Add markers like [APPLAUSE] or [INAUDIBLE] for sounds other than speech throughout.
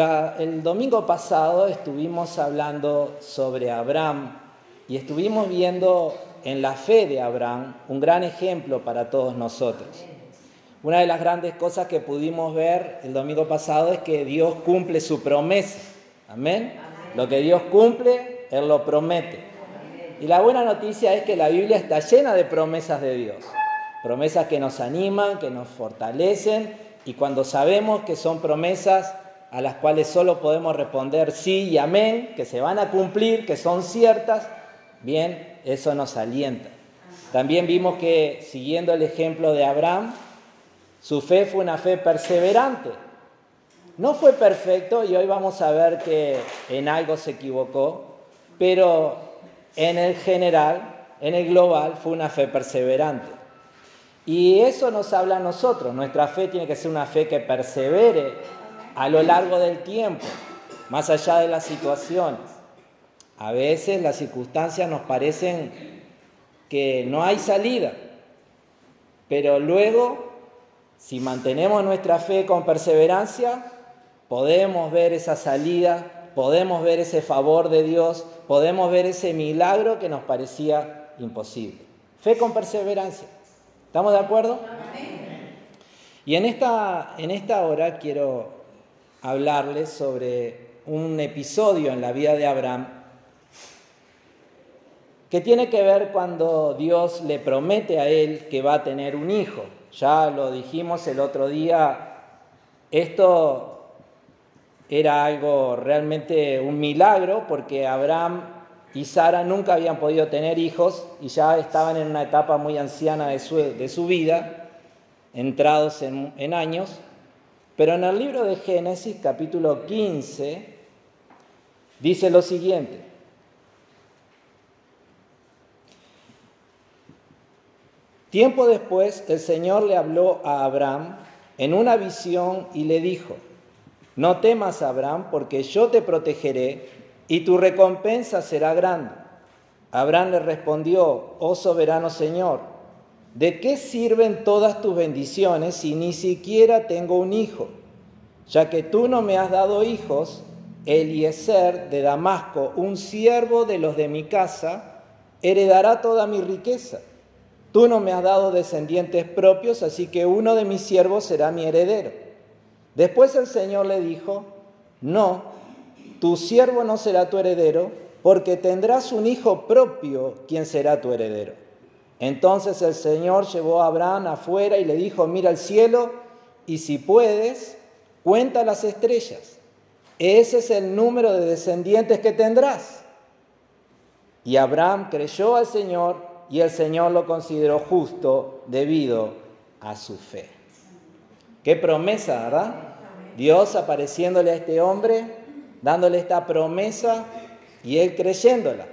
el domingo pasado estuvimos hablando sobre Abraham y estuvimos viendo en la fe de Abraham un gran ejemplo para todos nosotros. Una de las grandes cosas que pudimos ver el domingo pasado es que Dios cumple su promesa. Amén. Lo que Dios cumple, Él lo promete. Y la buena noticia es que la Biblia está llena de promesas de Dios. Promesas que nos animan, que nos fortalecen y cuando sabemos que son promesas a las cuales solo podemos responder sí y amén, que se van a cumplir, que son ciertas, bien, eso nos alienta. También vimos que, siguiendo el ejemplo de Abraham, su fe fue una fe perseverante. No fue perfecto y hoy vamos a ver que en algo se equivocó, pero en el general, en el global, fue una fe perseverante. Y eso nos habla a nosotros. Nuestra fe tiene que ser una fe que persevere a lo largo del tiempo, más allá de las situaciones. A veces las circunstancias nos parecen que no hay salida, pero luego, si mantenemos nuestra fe con perseverancia, podemos ver esa salida, podemos ver ese favor de Dios, podemos ver ese milagro que nos parecía imposible. Fe con perseverancia. ¿Estamos de acuerdo? Y en esta, en esta hora quiero hablarles sobre un episodio en la vida de Abraham que tiene que ver cuando Dios le promete a él que va a tener un hijo. Ya lo dijimos el otro día, esto era algo realmente un milagro porque Abraham y Sara nunca habían podido tener hijos y ya estaban en una etapa muy anciana de su, vida, entrados en años. Pero en el libro de Génesis, capítulo 15, dice lo siguiente. Tiempo después el Señor le habló a Abraham en una visión y le dijo, no temas Abraham, porque yo te protegeré y tu recompensa será grande. Abraham le respondió, oh soberano Señor, ¿De qué sirven todas tus bendiciones si ni siquiera tengo un hijo? Ya que tú no me has dado hijos, Eliezer de Damasco, un siervo de los de mi casa, heredará toda mi riqueza. Tú no me has dado descendientes propios, así que uno de mis siervos será mi heredero. Después el Señor le dijo, no, tu siervo no será tu heredero, porque tendrás un hijo propio quien será tu heredero. Entonces el Señor llevó a Abraham afuera y le dijo, mira el cielo y si puedes, cuenta las estrellas. Ese es el número de descendientes que tendrás. Y Abraham creyó al Señor y el Señor lo consideró justo debido a su fe. Qué promesa, ¿verdad? Dios apareciéndole a este hombre, dándole esta promesa y él creyéndola.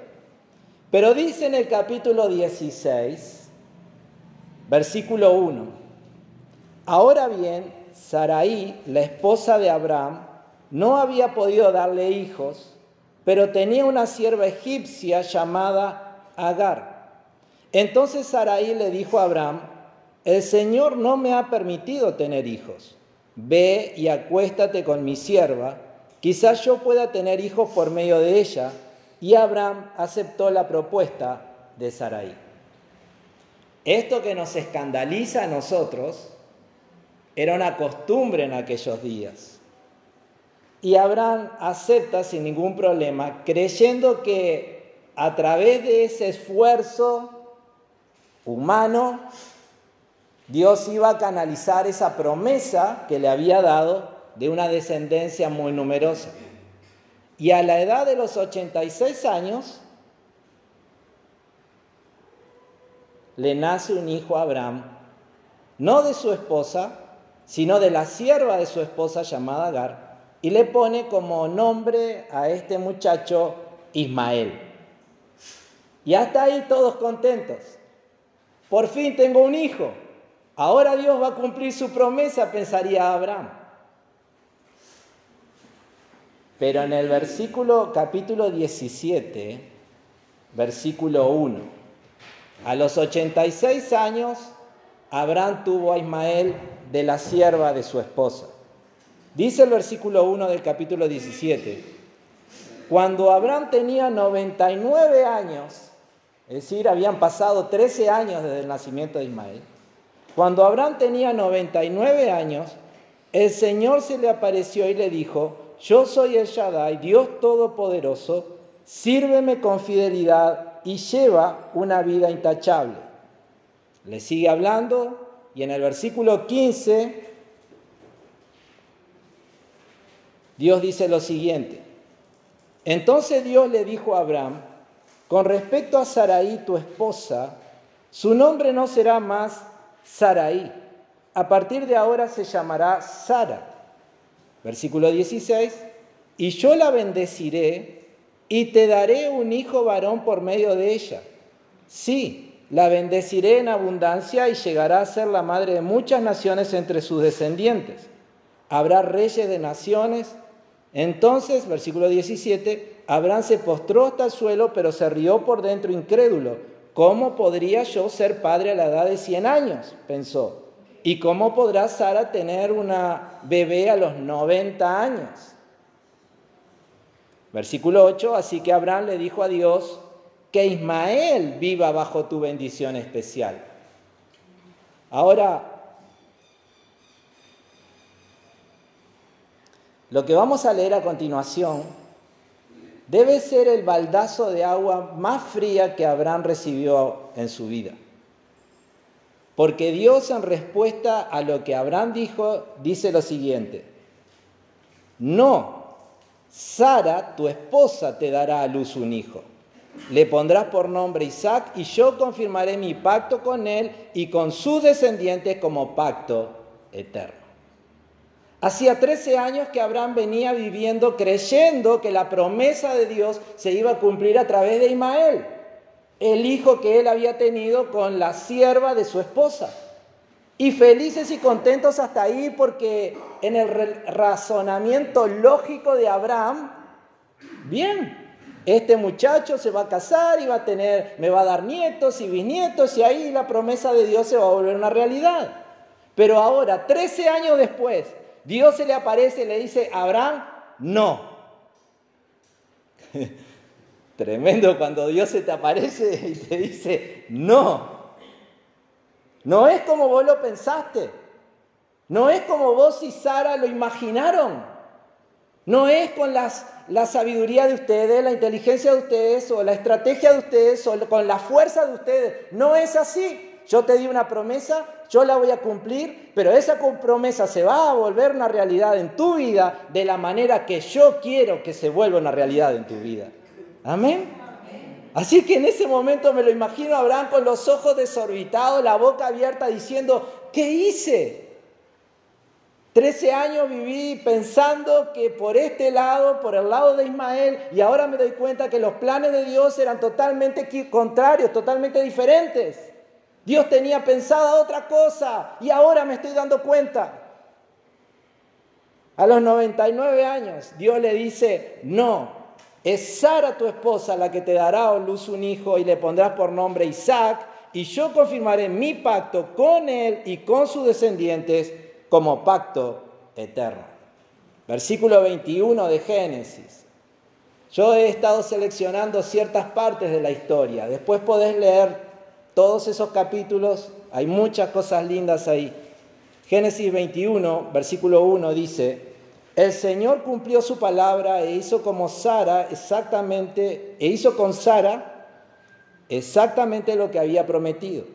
Pero dice en el capítulo 16, versículo 1, ahora bien, Saraí, la esposa de Abraham, no había podido darle hijos, pero tenía una sierva egipcia llamada Agar. Entonces Saraí le dijo a Abraham, el Señor no me ha permitido tener hijos. Ve y acuéstate con mi sierva, quizás yo pueda tener hijos por medio de ella y Abraham aceptó la propuesta de Sarai. Esto que nos escandaliza a nosotros era una costumbre en aquellos días. Y Abraham acepta sin ningún problema, creyendo que a través de ese esfuerzo humano, Dios iba a canalizar esa promesa que le había dado de una descendencia muy numerosa. Y a la edad de los 86 años, le nace un hijo a Abraham, no de su esposa, sino de la sierva de su esposa llamada Agar, y le pone como nombre a este muchacho Ismael. Y hasta ahí todos contentos. Por fin tengo un hijo. Ahora Dios va a cumplir su promesa, pensaría Abraham. Pero en el versículo capítulo 17, versículo 1, a los 86 años, Abraham tuvo a Ismael de la sierva de su esposa. Dice el versículo 1 del capítulo 17, cuando Abraham tenía 99 años, es decir, habían pasado 13 años desde el nacimiento de Ismael, cuando Abraham tenía 99 años, el Señor se le apareció y le dijo, yo soy el Shaddai, Dios Todopoderoso, sírveme con fidelidad y lleva una vida intachable. Le sigue hablando y en el versículo 15 Dios dice lo siguiente. Entonces Dios le dijo a Abraham, con respecto a Saraí, tu esposa, su nombre no será más Saraí. A partir de ahora se llamará Sara. Versículo 16. Y yo la bendeciré y te daré un hijo varón por medio de ella. Sí, la bendeciré en abundancia y llegará a ser la madre de muchas naciones entre sus descendientes. Habrá reyes de naciones. Entonces, versículo 17, Abraham se postró hasta el suelo, pero se rió por dentro incrédulo. ¿Cómo podría yo ser padre a la edad de 100 años? pensó. ¿Y cómo podrá Sara tener una bebé a los 90 años? Versículo 8, así que Abraham le dijo a Dios, que Ismael viva bajo tu bendición especial. Ahora, lo que vamos a leer a continuación debe ser el baldazo de agua más fría que Abraham recibió en su vida. Porque Dios en respuesta a lo que Abraham dijo, dice lo siguiente, no, Sara, tu esposa, te dará a luz un hijo. Le pondrás por nombre Isaac y yo confirmaré mi pacto con él y con sus descendientes como pacto eterno. Hacía 13 años que Abraham venía viviendo creyendo que la promesa de Dios se iba a cumplir a través de Ismael, el hijo que él había tenido con la sierva de su esposa. Y felices y contentos hasta ahí porque en el razonamiento lógico de Abraham, bien, este muchacho se va a casar y va a tener, me va a dar nietos y bisnietos y ahí la promesa de Dios se va a volver una realidad. Pero ahora, 13 años después, Dios se le aparece y le dice, Abraham, no. [LAUGHS] Tremendo cuando Dios se te aparece [LAUGHS] y te dice, no. No es como vos lo pensaste. No es como vos y Sara lo imaginaron. No es con las la sabiduría de ustedes, la inteligencia de ustedes o la estrategia de ustedes o con la fuerza de ustedes. No es así. Yo te di una promesa, yo la voy a cumplir, pero esa promesa se va a volver una realidad en tu vida de la manera que yo quiero que se vuelva una realidad en tu vida. Amén. Así que en ese momento me lo imagino a Abraham con los ojos desorbitados, la boca abierta, diciendo, ¿qué hice? Trece años viví pensando que por este lado, por el lado de Ismael, y ahora me doy cuenta que los planes de Dios eran totalmente contrarios, totalmente diferentes. Dios tenía pensado otra cosa y ahora me estoy dando cuenta. A los 99 años, Dios le dice, no, es Sara tu esposa la que te dará a luz un hijo y le pondrás por nombre Isaac, y yo confirmaré mi pacto con él y con sus descendientes como pacto eterno. Versículo 21 de Génesis. Yo he estado seleccionando ciertas partes de la historia. Después podés leer todos esos capítulos. Hay muchas cosas lindas ahí. Génesis 21, versículo 1 dice, el Señor cumplió su palabra e hizo como Sara exactamente, e hizo con Sara exactamente lo que había prometido.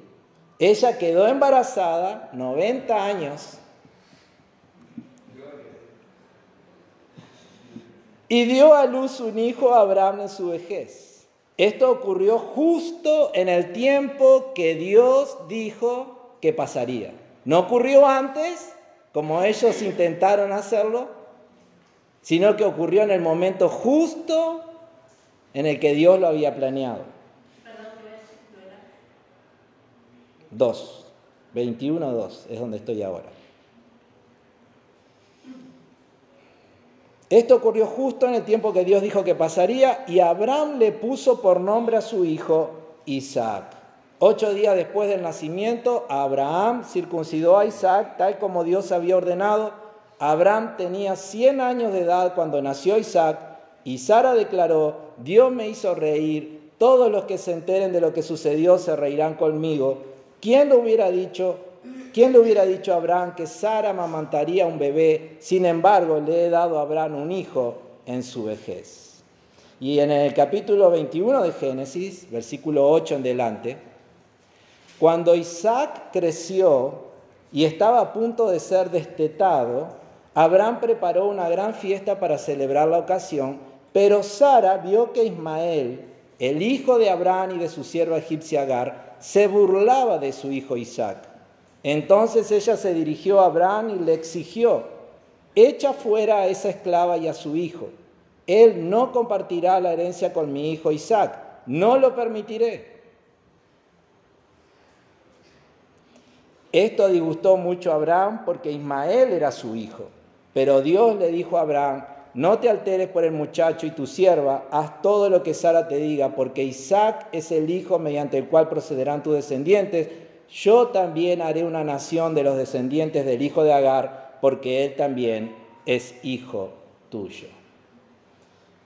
Ella quedó embarazada 90 años y dio a luz un hijo a Abraham en su vejez. Esto ocurrió justo en el tiempo que Dios dijo que pasaría. No ocurrió antes, como ellos intentaron hacerlo, sino que ocurrió en el momento justo en el que Dios lo había planeado. Dos, 21, 2 es donde estoy ahora. Esto ocurrió justo en el tiempo que Dios dijo que pasaría y Abraham le puso por nombre a su hijo Isaac. Ocho días después del nacimiento, Abraham circuncidó a Isaac tal como Dios había ordenado Abraham tenía 100 años de edad cuando nació Isaac y Sara declaró, Dios me hizo reír, todos los que se enteren de lo que sucedió se reirán conmigo. ¿Quién lo hubiera dicho? ¿Quién le hubiera dicho a Abraham que Sara amamantaría un bebé? Sin embargo, le he dado a Abraham un hijo en su vejez. Y en el capítulo 21 de Génesis, versículo 8 en delante, cuando Isaac creció y estaba a punto de ser destetado, Abraham preparó una gran fiesta para celebrar la ocasión, pero Sara vio que Ismael, el hijo de Abraham y de su sierva egipcia Agar, se burlaba de su hijo Isaac. Entonces ella se dirigió a Abraham y le exigió, echa fuera a esa esclava y a su hijo. Él no compartirá la herencia con mi hijo Isaac, no lo permitiré. Esto disgustó mucho a Abraham porque Ismael era su hijo. Pero Dios le dijo a Abraham, no te alteres por el muchacho y tu sierva, haz todo lo que Sara te diga, porque Isaac es el hijo mediante el cual procederán tus descendientes. Yo también haré una nación de los descendientes del hijo de Agar, porque él también es hijo tuyo.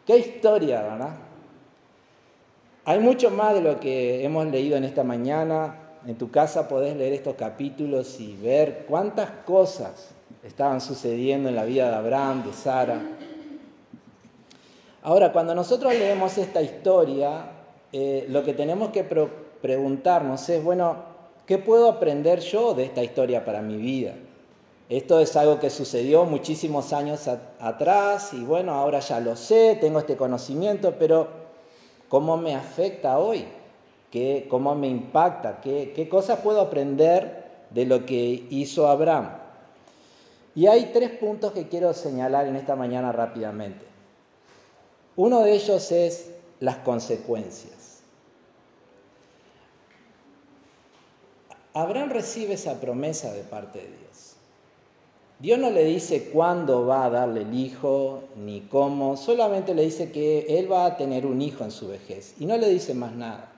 Qué historia, ¿verdad? Hay mucho más de lo que hemos leído en esta mañana. En tu casa podés leer estos capítulos y ver cuántas cosas estaban sucediendo en la vida de Abraham, de Sara. Ahora, cuando nosotros leemos esta historia, eh, lo que tenemos que preguntarnos es, bueno, ¿qué puedo aprender yo de esta historia para mi vida? Esto es algo que sucedió muchísimos años atrás y bueno, ahora ya lo sé, tengo este conocimiento, pero ¿cómo me afecta hoy? ¿Qué, ¿Cómo me impacta? ¿Qué, ¿Qué cosas puedo aprender de lo que hizo Abraham? Y hay tres puntos que quiero señalar en esta mañana rápidamente. Uno de ellos es las consecuencias. Abraham recibe esa promesa de parte de Dios. Dios no le dice cuándo va a darle el hijo ni cómo, solamente le dice que él va a tener un hijo en su vejez y no le dice más nada.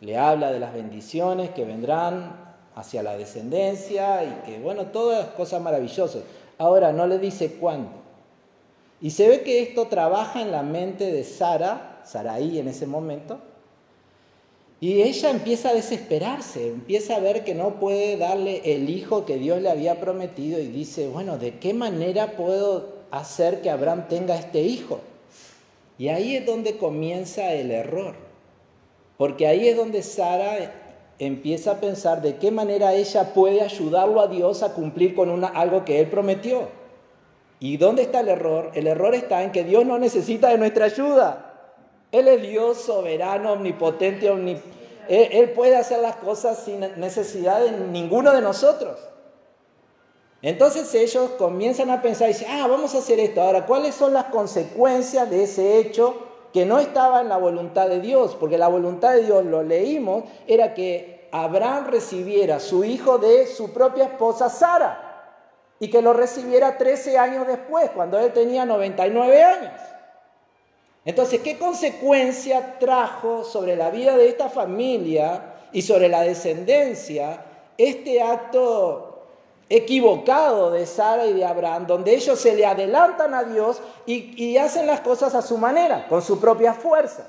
Le habla de las bendiciones que vendrán hacia la descendencia y que, bueno, todas cosas maravillosas. Ahora no le dice cuándo. Y se ve que esto trabaja en la mente de Sara, Saraí en ese momento, y ella empieza a desesperarse, empieza a ver que no puede darle el hijo que Dios le había prometido y dice, bueno, ¿de qué manera puedo hacer que Abraham tenga este hijo? Y ahí es donde comienza el error, porque ahí es donde Sara empieza a pensar de qué manera ella puede ayudarlo a Dios a cumplir con una, algo que Él prometió. ¿Y dónde está el error? El error está en que Dios no necesita de nuestra ayuda. Él es Dios soberano, omnipotente, él, él, puede hacer las cosas sin necesidad de ninguno de nosotros. Entonces ellos comienzan a pensar y dicen, ah, vamos a hacer esto. Ahora, ¿cuáles son las consecuencias de ese hecho que no estaba en la voluntad de Dios? Porque la voluntad de Dios, lo leímos, era que Abraham recibiera su hijo de su propia esposa Sara y que lo recibiera 13 años después, cuando él tenía 99 años. Entonces, ¿qué consecuencia trajo sobre la vida de esta familia y sobre la descendencia este acto equivocado de Sara y de Abraham, donde ellos se le adelantan a Dios y, hacen las cosas a su manera, con sus propias fuerzas?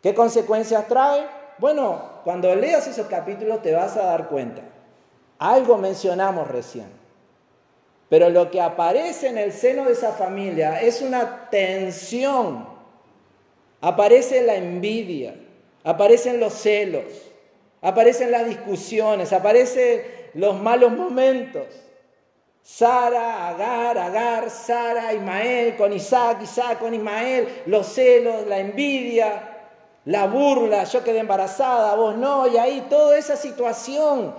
¿Qué consecuencias trae? Bueno, cuando leas esos capítulos te vas a dar cuenta. Algo mencionamos recién. Pero lo que aparece en el seno de esa familia es una tensión. Aparece la envidia, aparecen los celos, aparecen las discusiones, aparecen los malos momentos. Sara, Agar, Agar, Sara, Ismael, con Isaac, Isaac con Ismael, los celos, la envidia, la burla, yo quedé embarazada, vos no, y ahí toda esa situación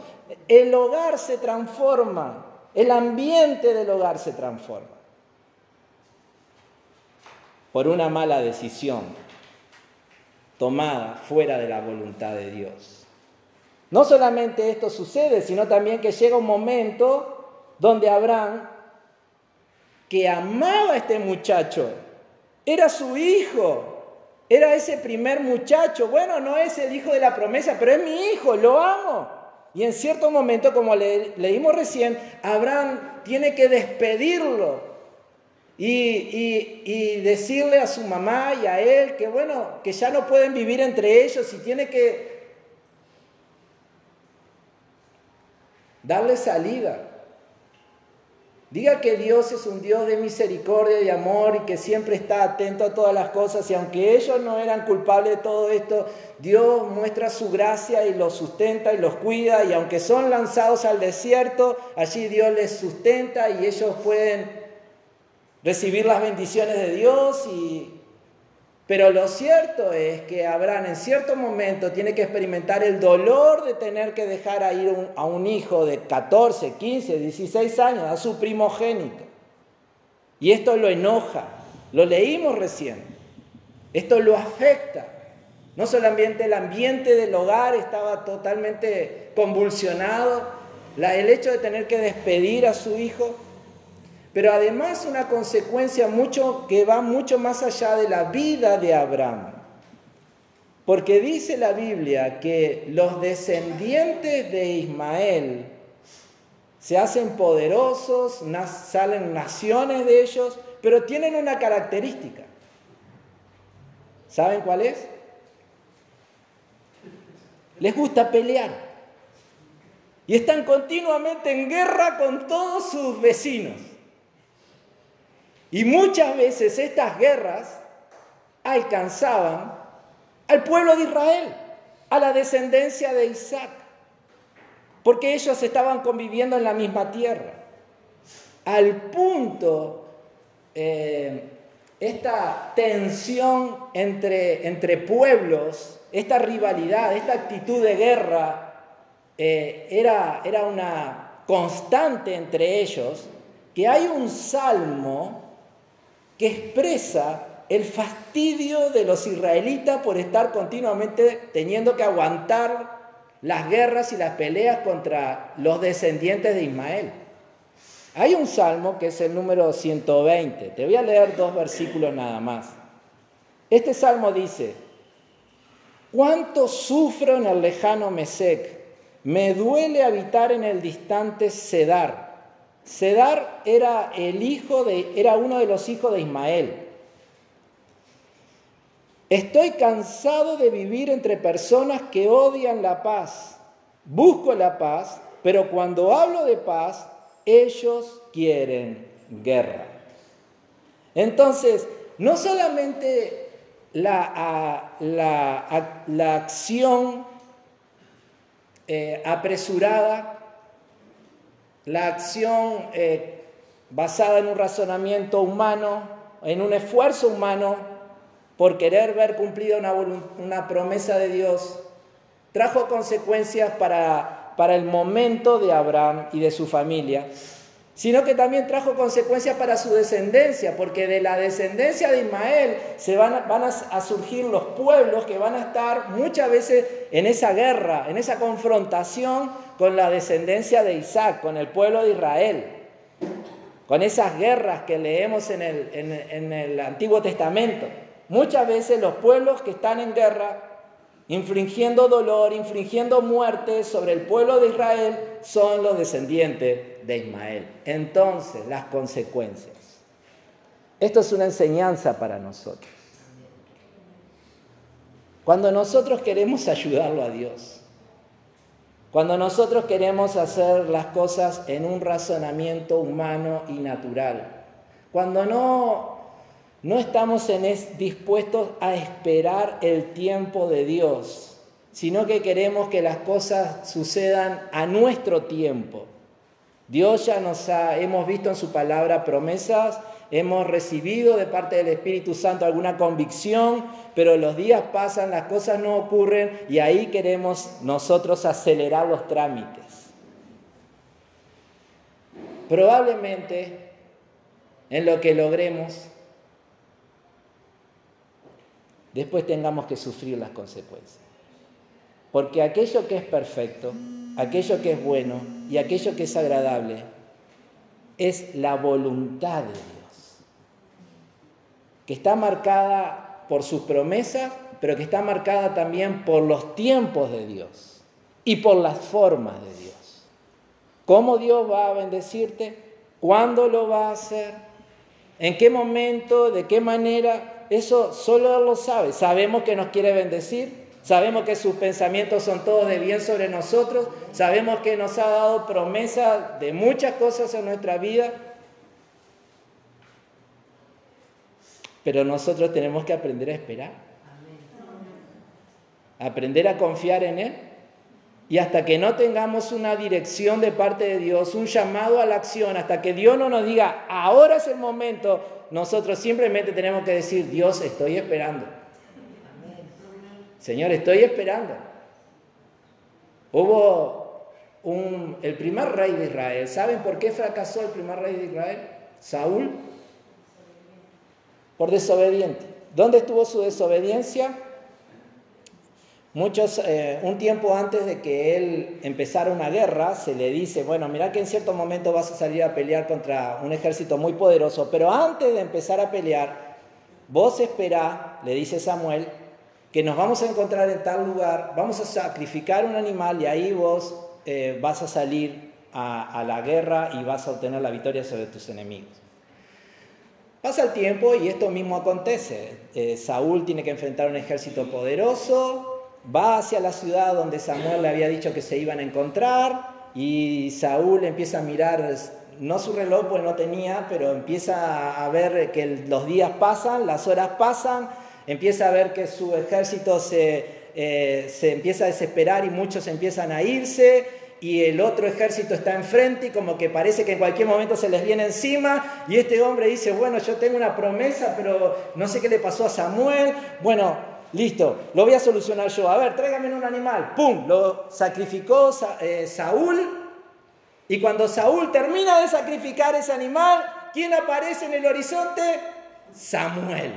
el hogar se transforma, el ambiente del hogar se transforma por una mala decisión tomada fuera de la voluntad de Dios. No solamente esto sucede, sino también que llega un momento donde Abraham, que amaba a este muchacho, era su hijo, era ese primer muchacho, bueno, no es el hijo de la promesa, pero es mi hijo, lo amo. Y en cierto momento, como leímos recién, Abraham tiene que despedirlo y, y, decirle a su mamá y a él que bueno, que ya no pueden vivir entre ellos y tiene que darle salida. Diga que Dios es un Dios de misericordia y amor y que siempre está atento a todas las cosas y aunque ellos no eran culpables de todo esto, Dios muestra su gracia y los sustenta y los cuida y aunque son lanzados al desierto, allí Dios les sustenta y ellos pueden recibir las bendiciones de Dios y pero lo cierto es que Abraham en cierto momento tiene que experimentar el dolor de tener que dejar ir a un hijo de 14, 15, 16 años, a su primogénito. Y esto lo enoja, lo leímos recién. Esto lo afecta. No solamente el ambiente del hogar estaba totalmente convulsionado, el hecho de tener que despedir a su hijo, pero además una consecuencia mucho, que va mucho más allá de la vida de Abraham. Porque dice la Biblia que los descendientes de Ismael se hacen poderosos, salen naciones de ellos, pero tienen una característica. ¿Saben cuál es? Les gusta pelear. Y están continuamente en guerra con todos sus vecinos. Y muchas veces estas guerras alcanzaban al pueblo de Israel, a la descendencia de Isaac, porque ellos estaban conviviendo en la misma tierra. Al punto, eh, esta tensión entre, entre, pueblos, esta rivalidad, esta actitud de guerra, eh, era, era una constante entre ellos, que hay un salmo que expresa el fastidio de los israelitas por estar continuamente teniendo que aguantar las guerras y las peleas contra los descendientes de Ismael. Hay un salmo que es el número 120. Te voy a leer dos versículos nada más. Este salmo dice, ¿cuánto sufro en el lejano Mesec? Me duele habitar en el distante Cedar. Sedar era el hijo de, era uno de los hijos de Ismael. Estoy cansado de vivir entre personas que odian la paz. Busco la paz, pero cuando hablo de paz, ellos quieren guerra. Entonces, no solamente la, la, acción eh, apresurada la acción eh, basada en un razonamiento humano, en un esfuerzo humano por querer ver cumplida una, una promesa de Dios, trajo consecuencias para, para el momento de Abraham y de su familia, sino que también trajo consecuencias para su descendencia, porque de la descendencia de Ismael se van, a, surgir los pueblos que van a estar muchas veces en esa guerra, en esa confrontación con la descendencia de Isaac, con el pueblo de Israel, con esas guerras que leemos en el, en, el Antiguo Testamento. Muchas veces los pueblos que están en guerra, infringiendo dolor, infringiendo muerte sobre el pueblo de Israel, son los descendientes de Ismael. Entonces, las consecuencias. Esto es una enseñanza para nosotros. Cuando nosotros queremos ayudarlo a Dios, cuando nosotros queremos hacer las cosas en un razonamiento humano y natural. Cuando no, no estamos dispuestos a esperar el tiempo de Dios, sino que queremos que las cosas sucedan a nuestro tiempo. Dios ya nos ha, hemos visto en su palabra promesas hemos recibido de parte del Espíritu Santo alguna convicción, pero los días pasan, las cosas no ocurren y ahí queremos nosotros acelerar los trámites. Probablemente en lo que logremos, después tengamos que sufrir las consecuencias. Porque aquello que es perfecto, aquello que es bueno y aquello que es agradable es la voluntad de Dios que está marcada por sus promesas, pero que está marcada también por los tiempos de Dios. y por las formas de Dios. ¿Cómo Dios va a bendecirte? ¿Cuándo lo va a hacer? ¿En qué momento? ¿De qué manera? Eso solo Él lo sabe. Sabemos que nos quiere bendecir, sabemos que sus pensamientos son todos de bien sobre nosotros, sabemos que nos ha dado promesa de muchas cosas en nuestra vida, pero nosotros tenemos que aprender a esperar, aprender a confiar en Él. Y hasta que no tengamos una dirección de parte de Dios, un llamado a la acción, hasta que Dios no nos diga, ahora es el momento, nosotros simplemente tenemos que decir, Dios, estoy esperando. Señor, estoy esperando. Hubo el primer rey de Israel. ¿Saben por qué fracasó el primer rey de Israel? Saúl. Por desobediente. ¿Dónde estuvo su desobediencia? Muchos, eh, un tiempo antes de que él empezara una guerra, se le dice, bueno, mira que en cierto momento vas a salir a pelear contra un ejército muy poderoso, pero antes de empezar a pelear, vos esperá, le dice Samuel, que nos vamos a encontrar en tal lugar, vamos a sacrificar un animal y ahí vos eh, vas a salir a, la guerra y vas a obtener la victoria sobre tus enemigos. Pasa el tiempo y esto mismo acontece. Eh, Saúl tiene que enfrentar un ejército poderoso, va hacia la ciudad donde Samuel le había dicho que se iban a encontrar y Saúl empieza a mirar, no su reloj pues no tenía, pero empieza a ver que los días pasan, las horas pasan, empieza a ver que su ejército se, eh, se empieza a desesperar y muchos empiezan a irse y el otro ejército está enfrente y como que parece que en cualquier momento se les viene encima y este hombre dice, bueno, yo tengo una promesa, pero no sé qué le pasó a Samuel. Bueno, Listo, lo voy a solucionar yo. A ver, tráigame un animal. ¡Pum! Lo sacrificó eh, Saúl. Y cuando Saúl termina de sacrificar ese animal, ¿quién aparece en el horizonte? Samuel.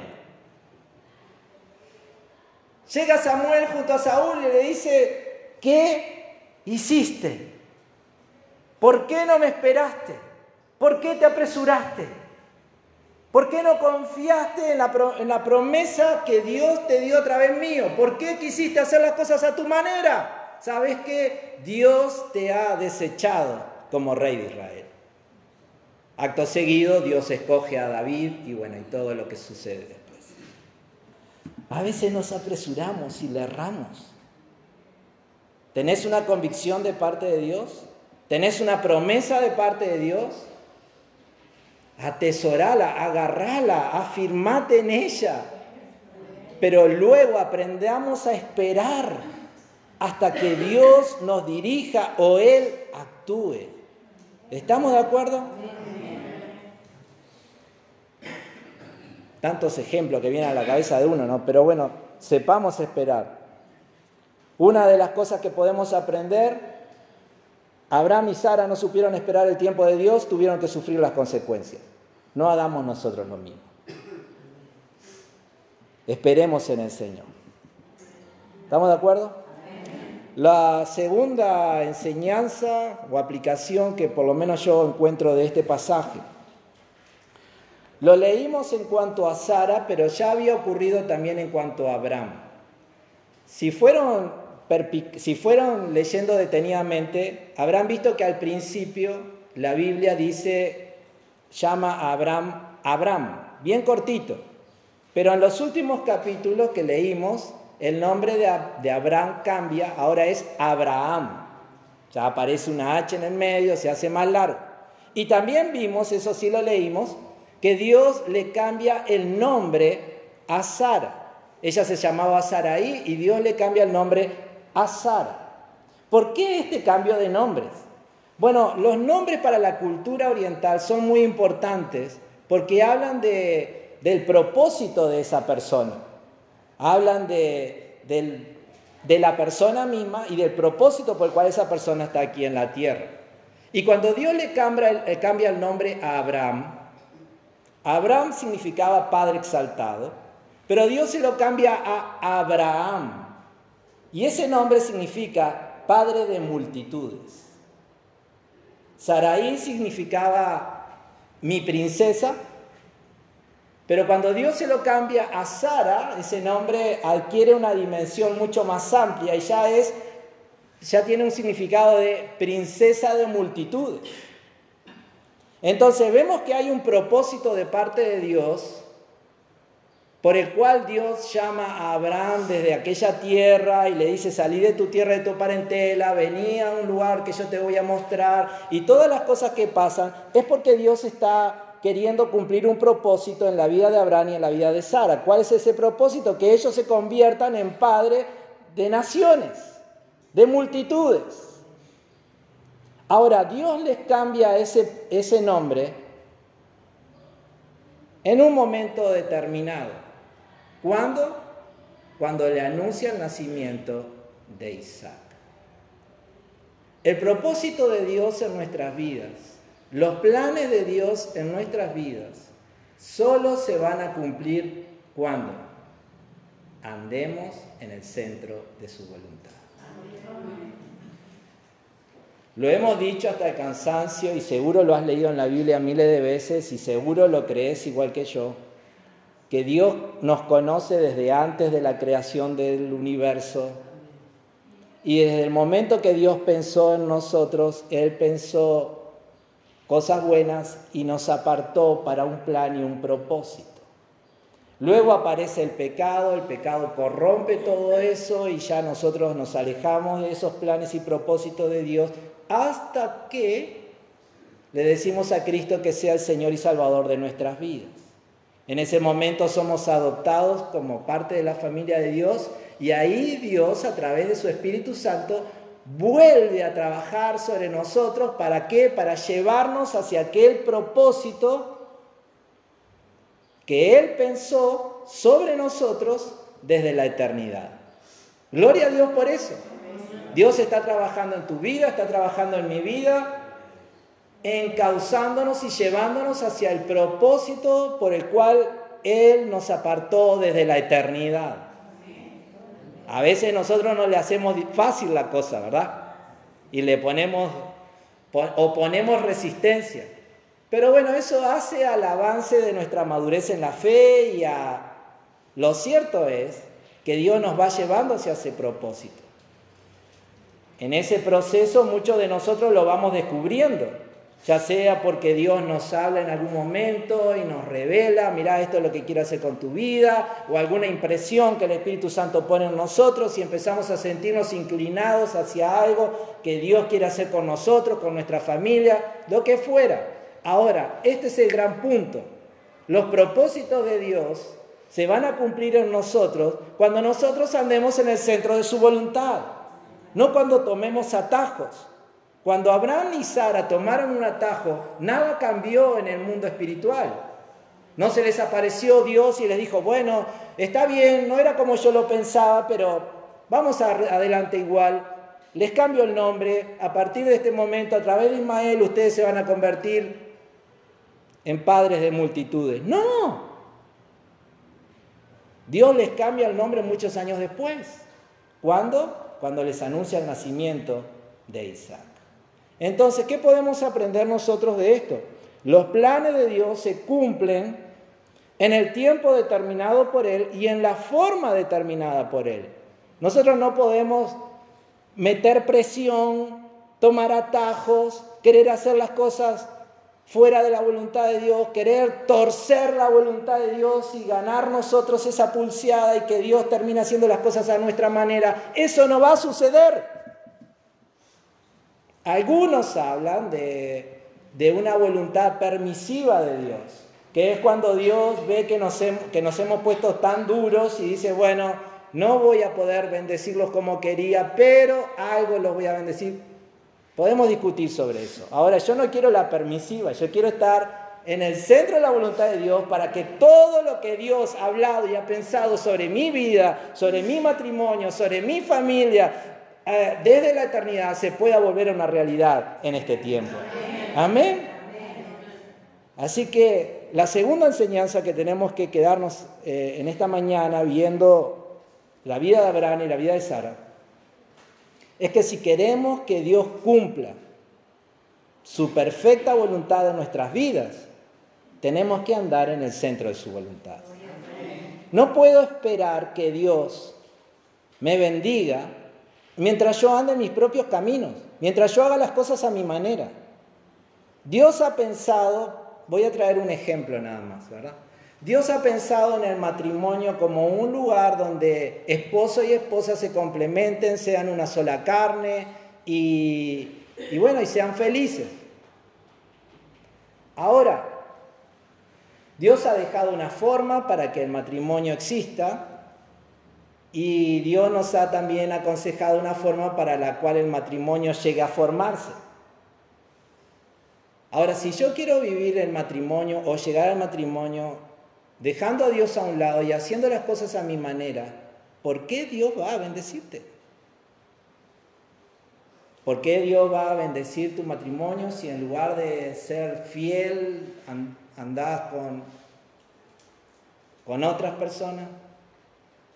Llega Samuel junto a Saúl y le dice, ¿qué hiciste? ¿Por qué no me esperaste? ¿Por qué te apresuraste? ¿Por qué no confiaste en la, promesa que Dios te dio a través mío? ¿Por qué quisiste hacer las cosas a tu manera? ¿Sabes que Dios te ha desechado como rey de Israel. Acto seguido, Dios escoge a David y bueno, y todo lo que sucede. A veces nos apresuramos y le erramos. ¿Tenés una convicción de parte de Dios? ¿Tenés una promesa de parte de Dios? atesorala, agarrala, afirmate en ella. Pero luego aprendamos a esperar hasta que Dios nos dirija o Él actúe. ¿Estamos de acuerdo? Tantos ejemplos que vienen a la cabeza de uno, ¿no? Pero bueno, sepamos esperar. Una de las cosas que podemos aprender, Abraham y Sara no supieron esperar el tiempo de Dios, tuvieron que sufrir las consecuencias. No hagamos nosotros lo mismo. Esperemos en el Señor. ¿Estamos de acuerdo? La segunda enseñanza o aplicación que por lo menos yo encuentro de este pasaje, lo leímos en cuanto a Sara, pero ya había ocurrido también en cuanto a Abraham. Si fueron, leyendo detenidamente, habrán visto que al principio la Biblia dice llama a Abraham Abraham, bien cortito. Pero en los últimos capítulos que leímos, el nombre de, Abraham cambia, ahora es Abraham. Ya aparece una H en el medio, se hace más largo. Y también vimos, eso sí lo leímos, que Dios le cambia el nombre a Sara. Ella se llamaba Saraí y Dios le cambia el nombre a Sara. ¿Por qué este cambio de nombres? Bueno, los nombres para la cultura oriental son muy importantes porque hablan de, del propósito de esa persona, hablan de, la persona misma y del propósito por el cual esa persona está aquí en la tierra. Y cuando Dios le cambia el nombre a Abraham, Abraham significaba padre exaltado, pero Dios se lo cambia a Abraham. Y ese nombre significa padre de multitudes. Saraí significaba mi princesa, pero cuando Dios se lo cambia a Sara, ese nombre adquiere una dimensión mucho más amplia y ya es ya tiene un significado de princesa de multitudes. Entonces vemos que hay un propósito de parte de Dios por el cual Dios llama a Abraham desde aquella tierra y le dice, salí de tu tierra, de tu parentela, vení a un lugar que yo te voy a mostrar, y todas las cosas que pasan, es porque Dios está queriendo cumplir un propósito en la vida de Abraham y en la vida de Sara. ¿Cuál es ese propósito? Que ellos se conviertan en padres de naciones, de multitudes. Ahora, Dios les cambia ese, ese nombre en un momento determinado. ¿Cuándo? Cuando le anuncia el nacimiento de Isaac. El propósito de Dios en nuestras vidas, los planes de Dios en nuestras vidas, solo se van a cumplir cuando andemos en el centro de su voluntad. Lo hemos dicho hasta el cansancio y seguro lo has leído en la Biblia miles de veces y seguro lo crees igual que yo que Dios nos conoce desde antes de la creación del universo. Y desde el momento que Dios pensó en nosotros, Él pensó cosas buenas y nos apartó para un plan y un propósito. Luego aparece el pecado, el pecado corrompe todo eso y ya nosotros nos alejamos de esos planes y propósitos de Dios hasta que le decimos a Cristo que sea el Señor y Salvador de nuestras vidas. En ese momento somos adoptados como parte de la familia de Dios y ahí Dios a través de su Espíritu Santo vuelve a trabajar sobre nosotros. ¿Para qué? Para llevarnos hacia aquel propósito que Él pensó sobre nosotros desde la eternidad. Gloria a Dios por eso. Dios está trabajando en tu vida, está trabajando en mi vida, encauzándonos y llevándonos hacia el propósito por el cual Él nos apartó desde la eternidad. A veces nosotros no le hacemos fácil la cosa, ¿verdad? Y le ponemos o ponemos resistencia. Pero bueno, eso hace al avance de nuestra madurez en la fe y a... Lo cierto es que Dios nos va llevando hacia ese propósito. En ese proceso muchos de nosotros lo vamos descubriendo ya sea porque Dios nos habla en algún momento y nos revela, mira, esto es lo que quiero hacer con tu vida, o alguna impresión que el Espíritu Santo pone en nosotros y empezamos a sentirnos inclinados hacia algo que Dios quiere hacer con nosotros, con nuestra familia, lo que fuera. Ahora, este es el gran punto. Los propósitos de Dios se van a cumplir en nosotros cuando nosotros andemos en el centro de su voluntad, no cuando tomemos atajos. Cuando Abraham y Sara tomaron un atajo, nada cambió en el mundo espiritual. No se les apareció Dios y les dijo, bueno, está bien, no era como yo lo pensaba, pero vamos adelante igual. Les cambio el nombre. A partir de este momento, a través de Ismael, ustedes se van a convertir en padres de multitudes. No. Dios les cambia el nombre muchos años después. ¿Cuándo? Cuando les anuncia el nacimiento de Isaac. Entonces, ¿qué podemos aprender nosotros de esto? Los planes de Dios se cumplen en el tiempo determinado por Él y en la forma determinada por Él. Nosotros no podemos meter presión, tomar atajos, querer hacer las cosas fuera de la voluntad de Dios, querer torcer la voluntad de Dios y ganar nosotros esa pulseada y que Dios termine haciendo las cosas a nuestra manera. Eso no va a suceder. Algunos hablan de, una voluntad permisiva de Dios, que es cuando Dios ve que nos, que nos hemos puesto tan duros y dice, bueno, no voy a poder bendecirlos como quería, pero algo los voy a bendecir. Podemos discutir sobre eso. Ahora, yo no quiero la permisiva, yo quiero estar en el centro de la voluntad de Dios para que todo lo que Dios ha hablado y ha pensado sobre mi vida, sobre mi matrimonio, sobre mi familia, eh, desde la eternidad se pueda volver a una realidad en este tiempo. Amén. Así que la segunda enseñanza que tenemos que quedarnos eh, en esta mañana viendo la vida de Abraham y la vida de Sara es que si queremos que Dios cumpla su perfecta voluntad en nuestras vidas, tenemos que andar en el centro de su voluntad. No puedo esperar que Dios me bendiga mientras yo ande en mis propios caminos, mientras yo haga las cosas a mi manera. Dios ha pensado, voy a traer un ejemplo nada más, ¿verdad? Dios ha pensado en el matrimonio como un lugar donde esposo y esposa se complementen, sean una sola carne y, bueno, y sean felices. Ahora, Dios ha dejado una forma para que el matrimonio exista y Dios nos ha también aconsejado una forma para la cual el matrimonio llegue a formarse. Ahora, si yo quiero vivir el matrimonio o llegar al matrimonio dejando a Dios a un lado y haciendo las cosas a mi manera, ¿por qué Dios va a bendecirte? ¿Por qué Dios va a bendecir tu matrimonio si en lugar de ser fiel andás con, con otras personas?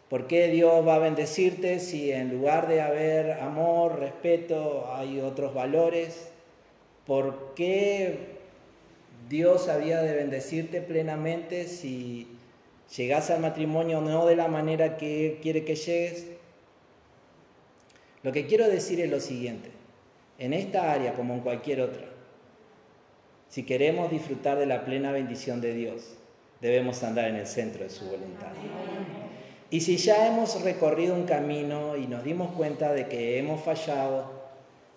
¿Por qué Dios va a bendecirte si en lugar de haber amor, respeto, hay otros valores? ¿Por qué Dios había de bendecirte plenamente si llegas al matrimonio no de la manera que quiere que llegues? Lo que quiero decir es lo siguiente, en esta área como en cualquier otra, si queremos disfrutar de la plena bendición de Dios, debemos andar en el centro de su voluntad. Y si ya hemos recorrido un camino y nos dimos cuenta de que hemos fallado,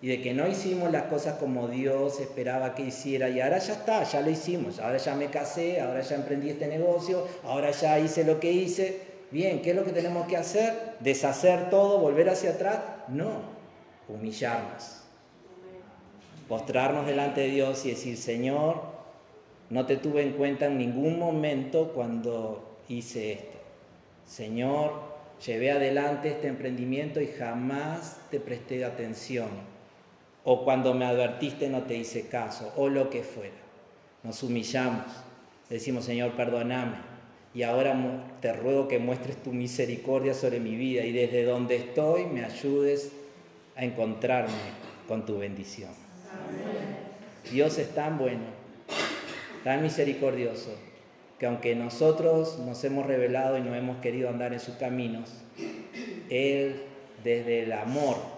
y de que no hicimos las cosas como Dios esperaba que hiciera y ahora ya está, ya lo hicimos, ahora ya me casé, ahora ya emprendí este negocio, ahora ya hice lo que hice. Bien, ¿qué es lo que tenemos que hacer? ¿Deshacer todo, volver hacia atrás? No, humillarnos, postrarnos delante de Dios y decir, Señor, no te tuve en cuenta en ningún momento cuando hice esto. Señor, llevé adelante este emprendimiento y jamás te presté atención o cuando me advertiste no te hice caso, o lo que fuera. Nos humillamos, decimos, Señor, perdóname, y ahora te ruego que muestres tu misericordia sobre mi vida y desde donde estoy me ayudes a encontrarme con tu bendición. Dios es tan bueno, tan misericordioso, que aunque nosotros nos hemos revelado y no hemos querido andar en sus caminos, Él desde el amor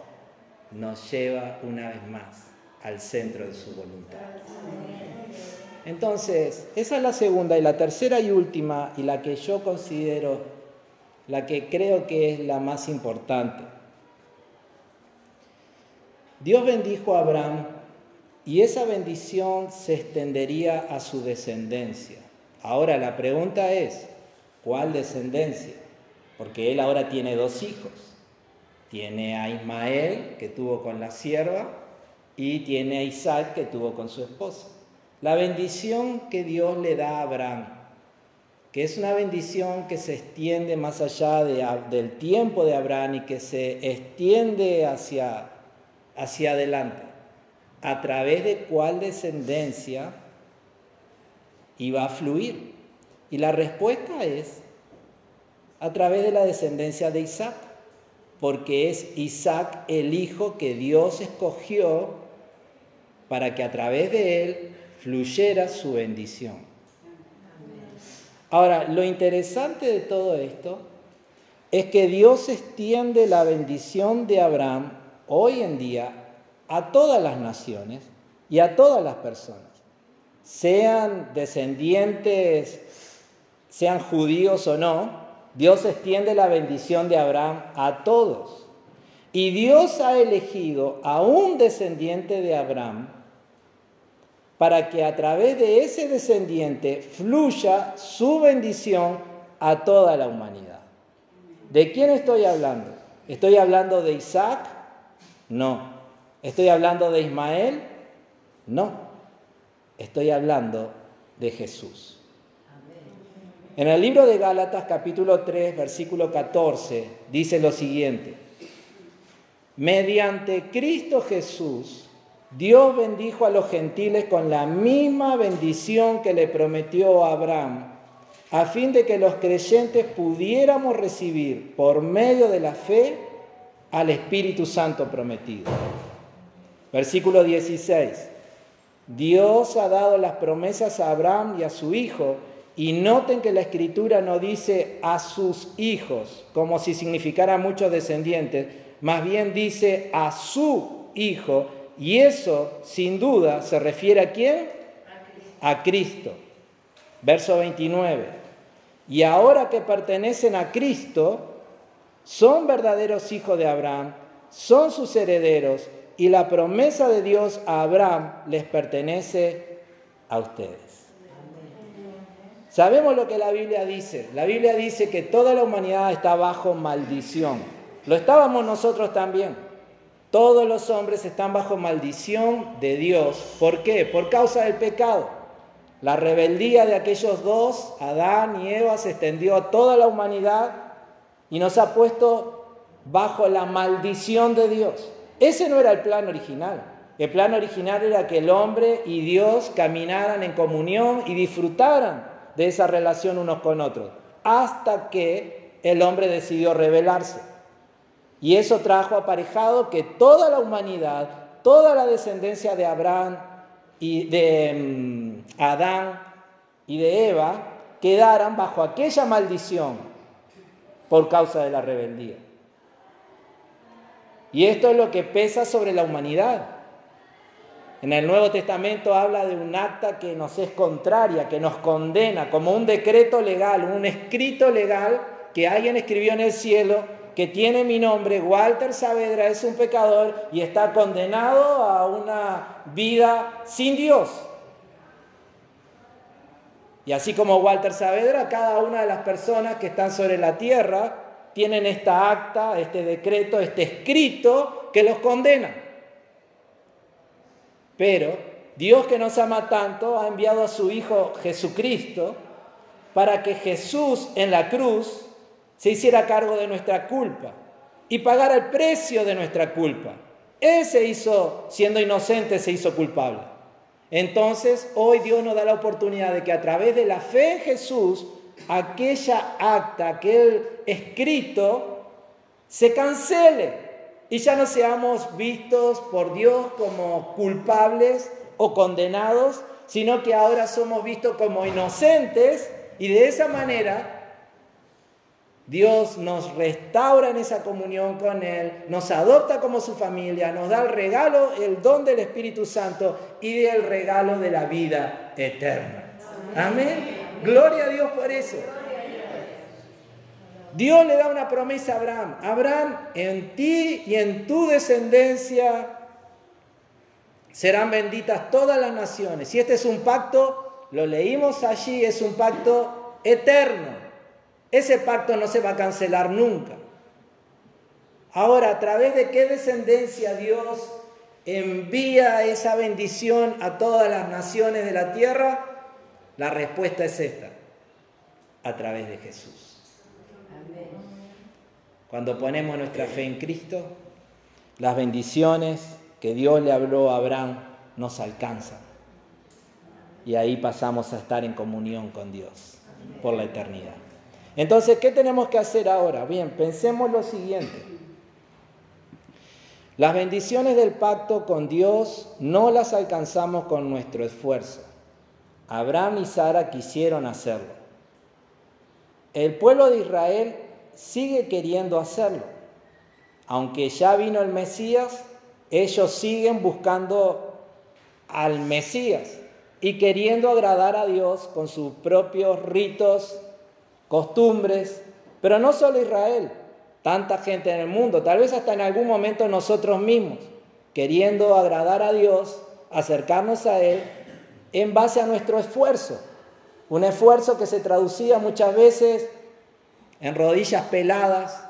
nos lleva una vez más al centro de su voluntad. Entonces, esa es la segunda y la tercera y última y la que yo considero, la que creo que es la más importante. Dios bendijo a Abraham y esa bendición se extendería a su descendencia. Ahora la pregunta es, ¿cuál descendencia? Porque él ahora tiene dos hijos. Tiene a Ismael, que tuvo con la sierva, y tiene a Isaac, que tuvo con su esposa. La bendición que Dios le da a Abraham, que es una bendición que se extiende más allá del tiempo de Abraham y que se extiende hacia, hacia adelante. ¿A través de cuál descendencia iba a fluir? Y la respuesta es a través de la descendencia de Isaac porque es Isaac el hijo que Dios escogió para que a través de él fluyera su bendición. Ahora, lo interesante de todo esto es que Dios extiende la bendición de Abraham hoy en día a todas las naciones y a todas las personas, sean descendientes, sean judíos o no, Dios extiende la bendición de Abraham a todos. Y Dios ha elegido a un descendiente de Abraham para que a través de ese descendiente fluya su bendición a toda la humanidad. ¿De quién estoy hablando? ¿Estoy hablando de Isaac? No. ¿Estoy hablando de Ismael? No. Estoy hablando de Jesús. En el libro de Gálatas capítulo 3 versículo 14 dice lo siguiente, mediante Cristo Jesús, Dios bendijo a los gentiles con la misma bendición que le prometió a Abraham, a fin de que los creyentes pudiéramos recibir por medio de la fe al Espíritu Santo prometido. Versículo 16. Dios ha dado las promesas a Abraham y a su hijo, y noten que la escritura no dice a sus hijos, como si significara muchos descendientes. más bien dice a su Hijo, y eso sin duda se refiere a quién? A Cristo. Verso 29. Y ahora que pertenecen a Cristo, son verdaderos hijos de Abraham, son sus herederos, y la promesa de Dios a Abraham les pertenece a ustedes. Sabemos lo que la Biblia dice. La Biblia dice que toda la humanidad está bajo maldición. Lo estábamos nosotros también. Todos los hombres están bajo maldición de Dios. ¿Por qué? Por causa del pecado. La rebeldía de aquellos dos, Adán y Eva, se extendió a toda la humanidad y nos ha puesto bajo la maldición de Dios. Ese no era el plan original. El plan original era que el hombre y Dios caminaran en comunión y disfrutaran de esa relación unos con otros, hasta que el hombre decidió rebelarse. Y eso trajo aparejado que toda la humanidad, toda la descendencia de Abraham y de mm, Adán y de Eva quedaran bajo aquella maldición por causa de la rebeldía. Y esto es lo que pesa sobre la humanidad. En el Nuevo Testamento habla de un acta que nos es contraria, que nos condena, como un decreto legal, un escrito legal que alguien escribió en el cielo, que tiene mi nombre, Walter Saavedra es un pecador y está condenado a una vida sin Dios. Y así como Walter Saavedra, cada una de las personas que están sobre la tierra tienen esta acta, este decreto, este escrito que los condena. Pero Dios que nos ama tanto ha enviado a su Hijo Jesucristo para que Jesús en la cruz se hiciera cargo de nuestra culpa y pagara el precio de nuestra culpa. Él se hizo, siendo inocente, se hizo culpable. Entonces, hoy Dios nos da la oportunidad de que a través de la fe en Jesús, aquella acta, aquel escrito, se cancele y ya no seamos vistos por Dios como culpables o condenados, sino que ahora somos vistos como inocentes y de esa manera Dios nos restaura en esa comunión con Él, nos adopta como su familia, nos da el regalo, el don del Espíritu Santo y el regalo de la vida eterna. Amén. Gloria a Dios por eso. Dios le da una promesa a Abraham. Abraham, en ti y en tu descendencia serán benditas todas las naciones. Y este es un pacto, lo leímos allí, es un pacto eterno. Ese pacto no se va a cancelar nunca. Ahora, ¿a través de qué descendencia Dios envía esa bendición a todas las naciones de la tierra? La respuesta es esta, a través de Jesús. Cuando ponemos nuestra fe en Cristo, las bendiciones que Dios le habló a Abraham nos alcanzan. Y ahí pasamos a estar en comunión con Dios por la eternidad. Entonces, ¿qué tenemos que hacer ahora? Bien, pensemos lo siguiente. Las bendiciones del pacto con Dios no las alcanzamos con nuestro esfuerzo. Abraham y Sara quisieron hacerlo. El pueblo de Israel sigue queriendo hacerlo. Aunque ya vino el Mesías, ellos siguen buscando al Mesías y queriendo agradar a Dios con sus propios ritos, costumbres, pero no solo Israel, tanta gente en el mundo, tal vez hasta en algún momento nosotros mismos, queriendo agradar a Dios, acercarnos a Él en base a nuestro esfuerzo, un esfuerzo que se traducía muchas veces en rodillas peladas,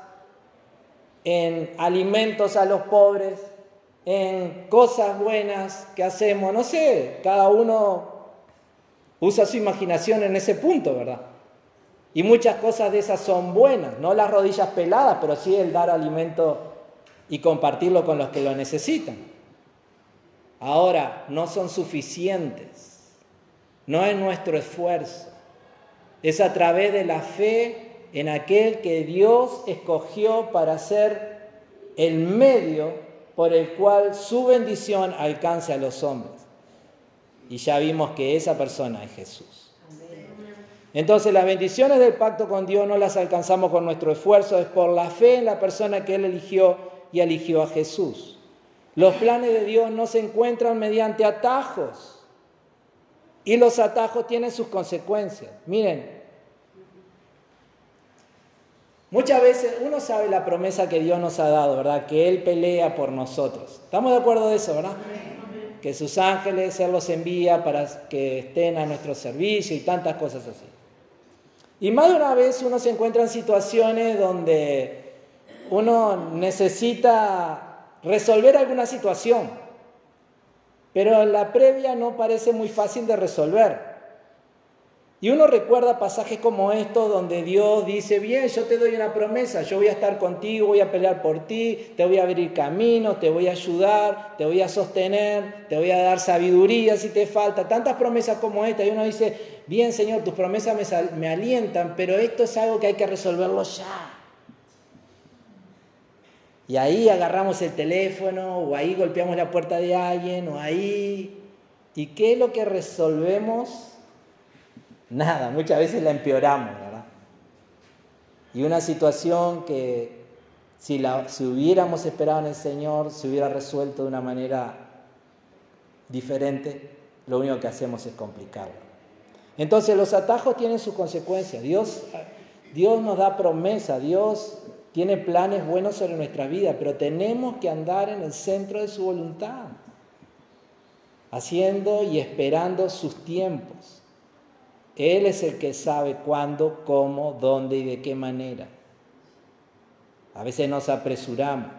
en alimentos a los pobres, en cosas buenas que hacemos. No sé, cada uno usa su imaginación en ese punto, ¿verdad? Y muchas cosas de esas son buenas, no las rodillas peladas, pero sí el dar alimento y compartirlo con los que lo necesitan. Ahora, no son suficientes, no es nuestro esfuerzo, es a través de la fe en aquel que Dios escogió para ser el medio por el cual su bendición alcance a los hombres. Y ya vimos que esa persona es Jesús. Entonces las bendiciones del pacto con Dios no las alcanzamos con nuestro esfuerzo, es por la fe en la persona que Él eligió y eligió a Jesús. Los planes de Dios no se encuentran mediante atajos. Y los atajos tienen sus consecuencias. Miren, muchas veces uno sabe la promesa que Dios nos ha dado, ¿verdad? Que Él pelea por nosotros. ¿Estamos de acuerdo de eso, verdad? Que sus ángeles Él los envía para que estén a nuestro servicio y tantas cosas así. Y más de una vez uno se encuentra en situaciones donde uno necesita resolver alguna situación, pero la previa no parece muy fácil de resolver. Y uno recuerda pasajes como estos donde Dios dice, bien, yo te doy una promesa, yo voy a estar contigo, voy a pelear por ti, te voy a abrir camino, te voy a ayudar, te voy a sostener, te voy a dar sabiduría si te falta, tantas promesas como esta. Y uno dice, bien Señor, tus promesas me, me alientan, pero esto es algo que hay que resolverlo ya. Y ahí agarramos el teléfono, o ahí golpeamos la puerta de alguien, o ahí... ¿Y qué es lo que resolvemos? Nada, muchas veces la empeoramos, ¿verdad? Y una situación que si, la, si hubiéramos esperado en el Señor se hubiera resuelto de una manera diferente, lo único que hacemos es complicarlo. Entonces los atajos tienen sus consecuencias. Dios, Dios nos da promesa, Dios tiene planes buenos sobre nuestra vida, pero tenemos que andar en el centro de su voluntad, haciendo y esperando sus tiempos. Él es el que sabe cuándo, cómo, dónde y de qué manera. A veces nos apresuramos.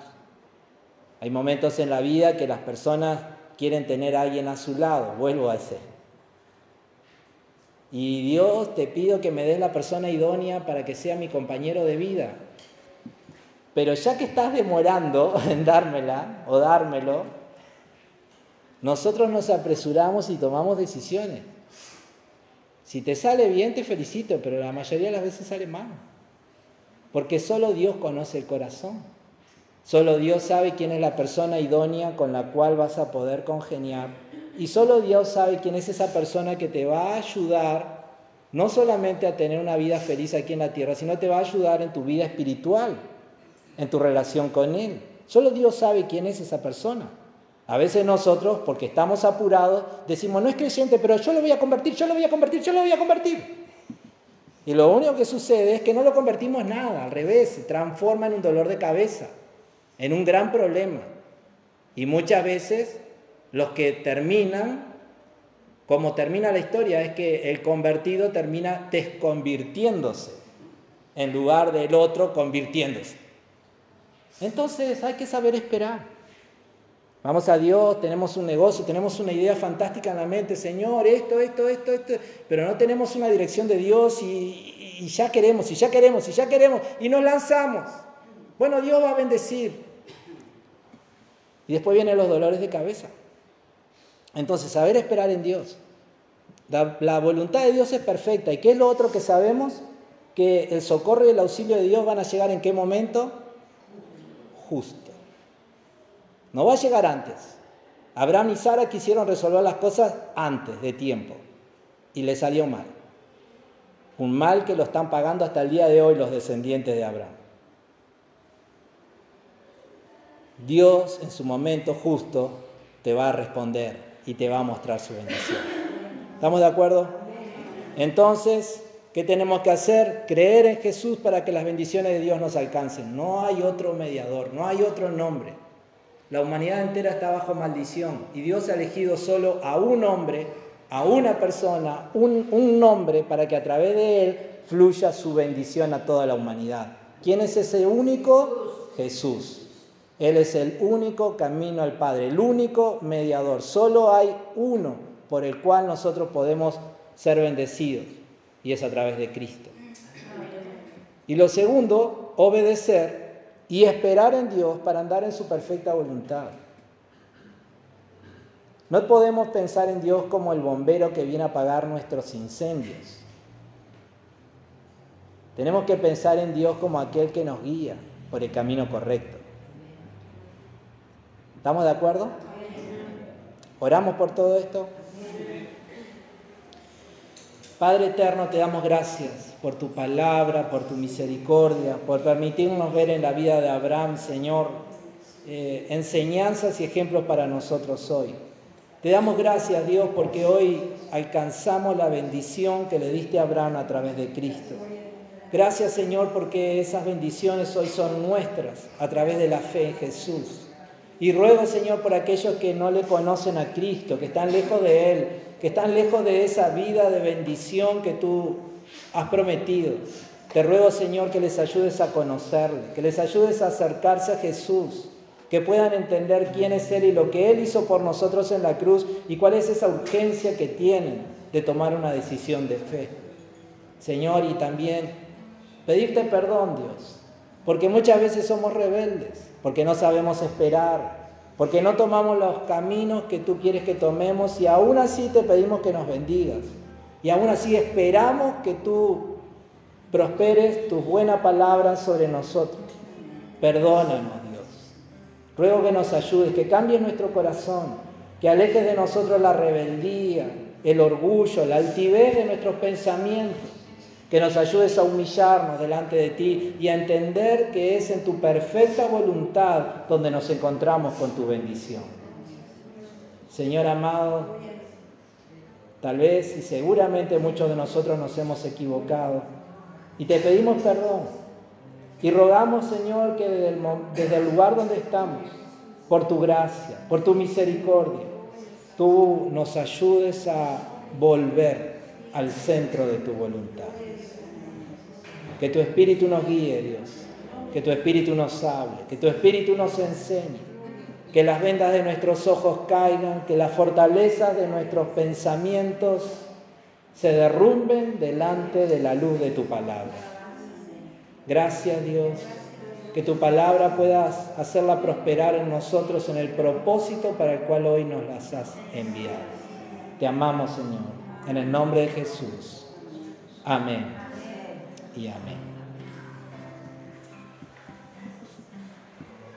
Hay momentos en la vida que las personas quieren tener a alguien a su lado, vuelvo a ese. Y Dios te pido que me des la persona idónea para que sea mi compañero de vida. Pero ya que estás demorando [LAUGHS] en dármela o dármelo, nosotros nos apresuramos y tomamos decisiones. Si te sale bien, te felicito, pero la mayoría de las veces sale mal. Porque solo Dios conoce el corazón. Solo Dios sabe quién es la persona idónea con la cual vas a poder congeniar. Y solo Dios sabe quién es esa persona que te va a ayudar no solamente a tener una vida feliz aquí en la tierra, sino te va a ayudar en tu vida espiritual, en tu relación con Él. Solo Dios sabe quién es esa persona. A veces nosotros, porque estamos apurados, decimos, no es creyente, pero yo lo voy a convertir, yo lo voy a convertir, yo lo voy a convertir. Y lo único que sucede es que no lo convertimos nada, al revés, se transforma en un dolor de cabeza, en un gran problema. Y muchas veces los que terminan, como termina la historia, es que el convertido termina desconvirtiéndose, en lugar del otro convirtiéndose. Entonces hay que saber esperar. Vamos a Dios, tenemos un negocio, tenemos una idea fantástica en la mente, Señor, esto, esto, esto, esto, pero no tenemos una dirección de Dios y, ya queremos, y ya queremos, y ya queremos, y nos lanzamos. Bueno, Dios va a bendecir. Y después vienen los dolores de cabeza. Entonces, saber esperar en Dios. La, voluntad de Dios es perfecta. ¿Y qué es lo otro que sabemos? Que el socorro y el auxilio de Dios van a llegar en qué momento? Justo. No va a llegar antes. Abraham y Sara quisieron resolver las cosas antes de tiempo y le salió mal. Un mal que lo están pagando hasta el día de hoy los descendientes de Abraham. Dios en su momento justo te va a responder y te va a mostrar su bendición. ¿Estamos de acuerdo? Entonces, ¿qué tenemos que hacer? Creer en Jesús para que las bendiciones de Dios nos alcancen. No hay otro mediador, no hay otro nombre. La humanidad entera está bajo maldición y Dios ha elegido solo a un hombre, a una persona, un, nombre para que a través de él fluya su bendición a toda la humanidad. ¿Quién es ese único? Jesús. Él es el único camino al Padre, el único mediador. Solo hay uno por el cual nosotros podemos ser bendecidos y es a través de Cristo. Y lo segundo, obedecer y esperar en Dios para andar en su perfecta voluntad. No podemos pensar en Dios como el bombero que viene a apagar nuestros incendios. Tenemos que pensar en Dios como aquel que nos guía por el camino correcto. ¿Estamos de acuerdo? ¿Oramos por todo esto? Padre eterno, te damos gracias por tu palabra, por tu misericordia, por permitirnos ver en la vida de Abraham, Señor, eh, enseñanzas y ejemplos para nosotros hoy. Te damos gracias, Dios, porque hoy alcanzamos la bendición que le diste a Abraham a través de Cristo. Gracias, Señor, porque esas bendiciones hoy son nuestras a través de la fe en Jesús. Y ruego, Señor, por aquellos que no le conocen a Cristo, que están lejos de Él, que están lejos de esa vida de bendición que tú has prometido. Te ruego, Señor, que les ayudes a conocerle, que les ayudes a acercarse a Jesús, que puedan entender quién es Él y lo que Él hizo por nosotros en la cruz y cuál es esa urgencia que tienen de tomar una decisión de fe. Señor, y también pedirte perdón, Dios, porque muchas veces somos rebeldes, porque no sabemos esperar, porque no tomamos los caminos que tú quieres que tomemos y aún así te pedimos que nos bendigas. Y aún así esperamos que tú prosperes tus buenas palabras sobre nosotros. Perdónanos, Ruego que nos ayudes, que cambies nuestro corazón, que alejes de nosotros la rebeldía, el orgullo, la altivez de nuestros pensamientos, que nos ayudes a humillarnos delante de ti y a entender que es en tu perfecta voluntad donde nos encontramos con tu bendición. Señor amado, tal vez y seguramente muchos de nosotros nos hemos equivocado y te pedimos perdón y rogamos, Señor, que desde el, lugar donde estamos, por tu gracia, por tu misericordia, tú nos ayudes a volver al centro de tu voluntad. Que tu Espíritu nos guíe, Dios. Que tu Espíritu nos hable. Que tu Espíritu nos enseñe. Que las vendas de nuestros ojos caigan. Que las fortalezas de nuestros pensamientos se derrumben delante de la luz de tu palabra. Gracias Dios, que tu palabra puedas hacerla prosperar en nosotros en el propósito para el cual hoy nos las has enviado. Te amamos Señor, en el nombre de Jesús. Amén y amén.